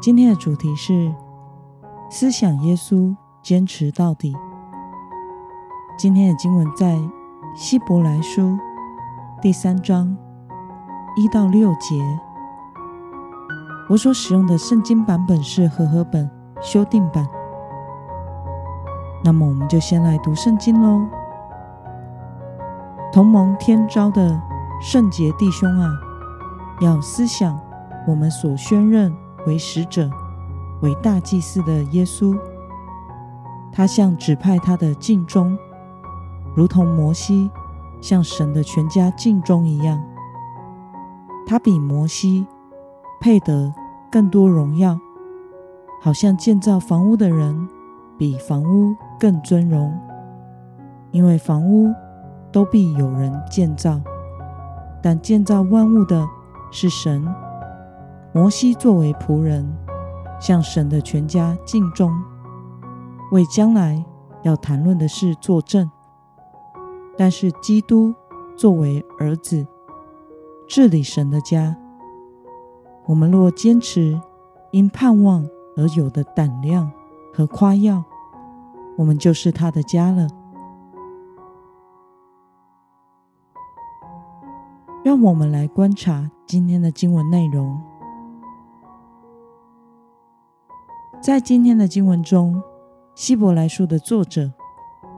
今天的主题是思想耶稣，坚持到底。今天的经文在希伯来书第三章一到六节。我所使用的圣经版本是和合本修订版。那么，我们就先来读圣经喽。同盟天召的圣洁弟兄啊，要思想我们所宣认。为使者、为大祭司的耶稣，他向指派他的尽忠，如同摩西向神的全家尽忠一样。他比摩西配得更多荣耀，好像建造房屋的人比房屋更尊荣，因为房屋都必有人建造，但建造万物的是神。摩西作为仆人，向神的全家尽忠，为将来要谈论的事作证。但是基督作为儿子，治理神的家。我们若坚持因盼望而有的胆量和夸耀，我们就是他的家了。让我们来观察今天的经文内容。在今天的经文中，希伯来书的作者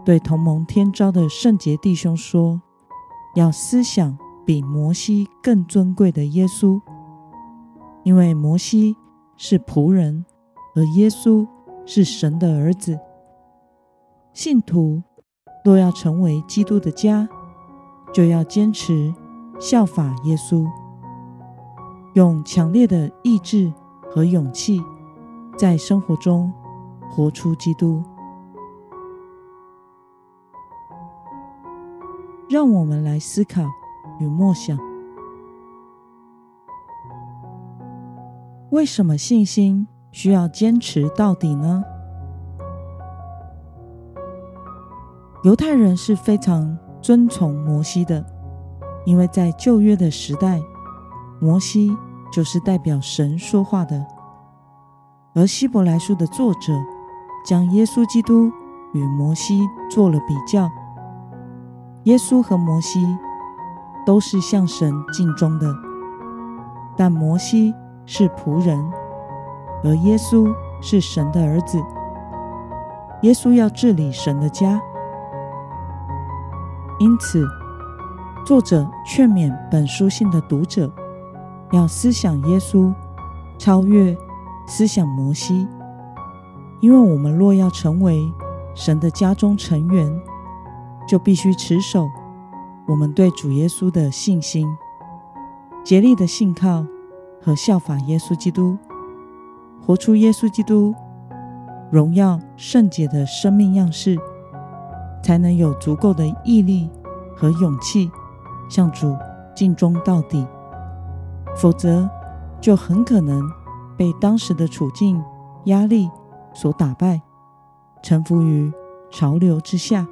对同盟天召的圣洁弟兄说：“要思想比摩西更尊贵的耶稣，因为摩西是仆人，而耶稣是神的儿子。信徒若要成为基督的家，就要坚持效法耶稣，用强烈的意志和勇气。”在生活中活出基督，让我们来思考与默想：为什么信心需要坚持到底呢？犹太人是非常尊崇摩西的，因为在旧约的时代，摩西就是代表神说话的。而希伯来书的作者将耶稣基督与摩西做了比较。耶稣和摩西都是向神尽忠的，但摩西是仆人，而耶稣是神的儿子。耶稣要治理神的家，因此作者劝勉本书信的读者要思想耶稣，超越。思想摩西，因为我们若要成为神的家中成员，就必须持守我们对主耶稣的信心，竭力的信靠和效法耶稣基督，活出耶稣基督荣耀圣洁的生命样式，才能有足够的毅力和勇气向主尽忠到底，否则就很可能。被当时的处境、压力所打败，臣服于潮流之下。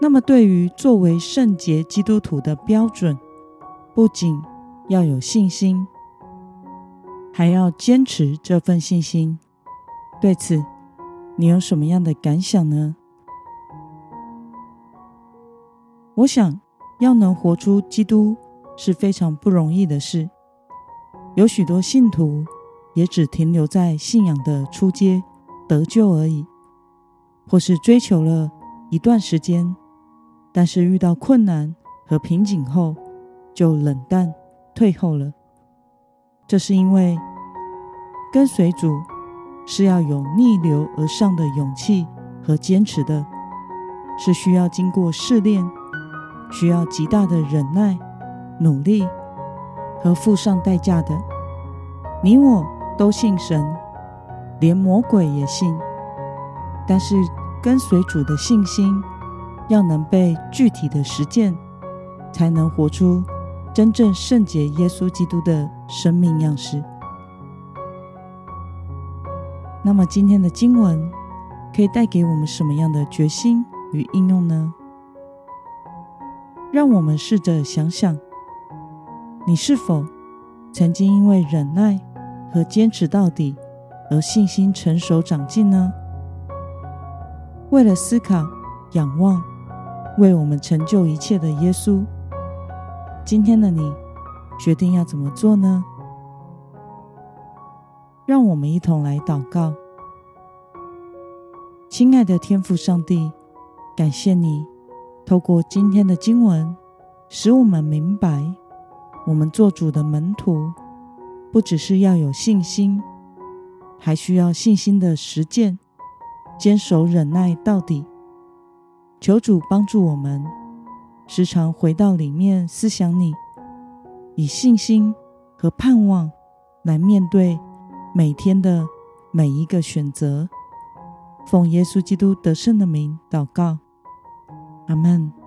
那么，对于作为圣洁基督徒的标准，不仅要有信心，还要坚持这份信心。对此，你有什么样的感想呢？我想。要能活出基督是非常不容易的事，有许多信徒也只停留在信仰的初阶得救而已，或是追求了一段时间，但是遇到困难和瓶颈后就冷淡退后了。这是因为跟随主是要有逆流而上的勇气和坚持的，是需要经过试炼。需要极大的忍耐努力和付上代价的。你我都信神，连魔鬼也信。但是跟随主的信心，要能被具体的实践，才能活出真正圣洁耶稣基督的生命样式。那么今天的经文可以带给我们什么样的决心与应用呢？让我们试着想想，你是否曾经因为忍耐和坚持到底而信心成熟长进呢？为了思考、仰望为我们成就一切的耶稣，今天的你决定要怎么做呢？让我们一同来祷告。亲爱的天父上帝，感谢你透过今天的经文，使我们明白，我们做主的门徒，不只是要有信心，还需要信心的实践。坚守忍耐到底，求主帮助我们，时常回到里面思想你，以信心和盼望来面对每天的每一个选择。奉耶稣基督得胜的名祷告，阿门。